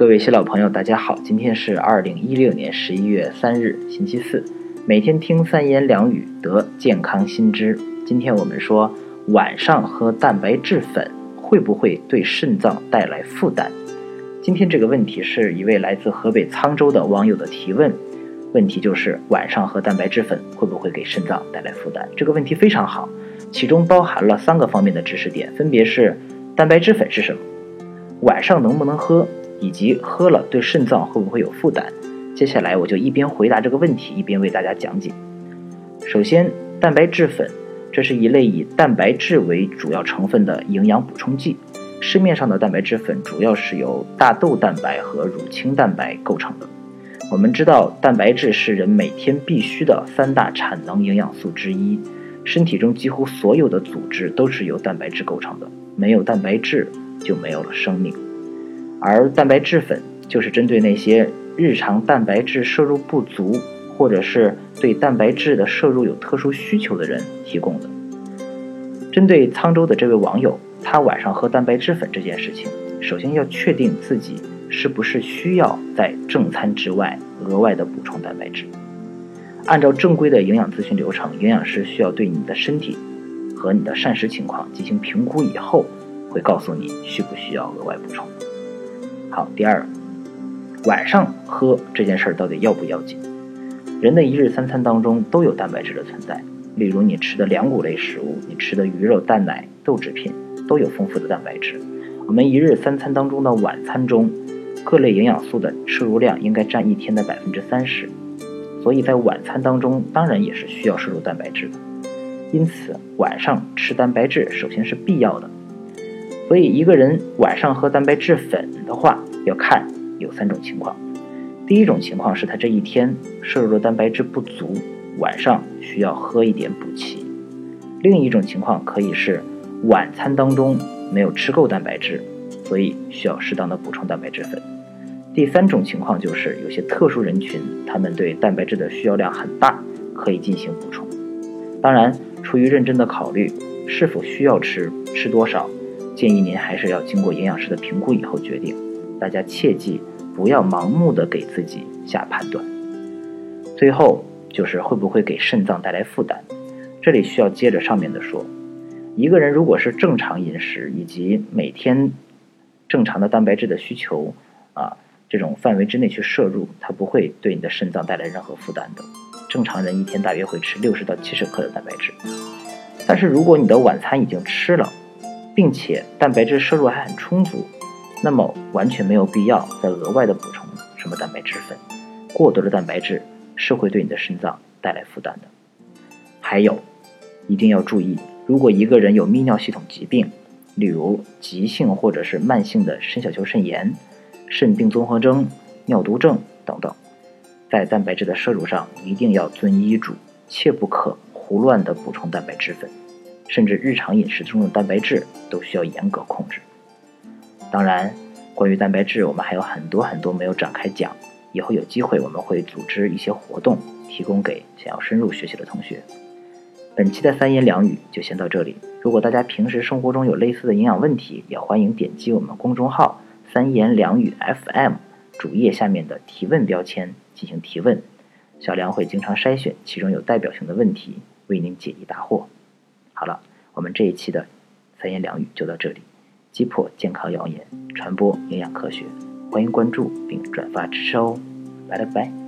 各位新老朋友，大家好，今天是二零一六年十一月三日，星期四。每天听三言两语得健康新知。今天我们说晚上喝蛋白质粉会不会对肾脏带来负担？今天这个问题是一位来自河北沧州的网友的提问，问题就是晚上喝蛋白质粉会不会给肾脏带来负担？这个问题非常好，其中包含了三个方面的知识点，分别是蛋白质粉是什么，晚上能不能喝，以及喝了对肾脏会不会有负担。接下来我就一边回答这个问题，一边为大家讲解。首先，蛋白质粉，这是一类以蛋白质为主要成分的营养补充剂。市面上的蛋白质粉主要是由大豆蛋白和乳清蛋白构成的。我们知道，蛋白质是人每天必需的三大产能营养素之一。身体中几乎所有的组织都是由蛋白质构成的，没有蛋白质就没有了生命。而蛋白质粉就是针对那些日常蛋白质摄入不足，或者是对蛋白质的摄入有特殊需求的人提供的。针对沧州的这位网友，他晚上喝蛋白质粉这件事情，首先要确定自己是不是需要在正餐之外额外的补充蛋白质。按照正规的营养咨询流程，营养师需要对你的身体和你的膳食情况进行评估以后，会告诉你需不需要额外补充。好，第二。晚上喝这件事儿到底要不要紧？人的一日三餐当中都有蛋白质的存在，例如你吃的粮谷类食物，你吃的鱼肉、蛋奶、豆制品都有丰富的蛋白质。我们一日三餐当中的晚餐中，各类营养素的摄入量应该占一天的百分之三十，所以在晚餐当中当然也是需要摄入蛋白质的。因此晚上吃蛋白质首先是必要的。所以一个人晚上喝蛋白质粉的话，要看。有三种情况，第一种情况是他这一天摄入的蛋白质不足，晚上需要喝一点补齐；另一种情况可以是晚餐当中没有吃够蛋白质，所以需要适当的补充蛋白质粉；第三种情况就是有些特殊人群，他们对蛋白质的需要量很大，可以进行补充。当然，出于认真的考虑是否需要吃、吃多少，建议您还是要经过营养师的评估以后决定。大家切记不要盲目的给自己下判断。最后就是会不会给肾脏带来负担？这里需要接着上面的说，一个人如果是正常饮食以及每天正常的蛋白质的需求啊这种范围之内去摄入，它不会对你的肾脏带来任何负担的。正常人一天大约会吃六十到七十克的蛋白质，但是如果你的晚餐已经吃了，并且蛋白质摄入还很充足。那么完全没有必要再额外的补充什么蛋白质粉，过多的蛋白质是会对你的肾脏带来负担的。还有，一定要注意，如果一个人有泌尿系统疾病，例如急性或者是慢性的肾小球肾炎、肾病综合征、尿毒症等等，在蛋白质的摄入上一定要遵医嘱，切不可胡乱的补充蛋白质粉，甚至日常饮食中的蛋白质都需要严格控制。当然，关于蛋白质，我们还有很多很多没有展开讲。以后有机会，我们会组织一些活动，提供给想要深入学习的同学。本期的三言两语就先到这里。如果大家平时生活中有类似的营养问题，也欢迎点击我们公众号“三言两语 FM” 主页下面的提问标签进行提问，小梁会经常筛选其中有代表性的问题，为您解疑答惑。好了，我们这一期的三言两语就到这里。击破健康谣言，传播营养科学，欢迎关注并转发支持哦，拜了拜。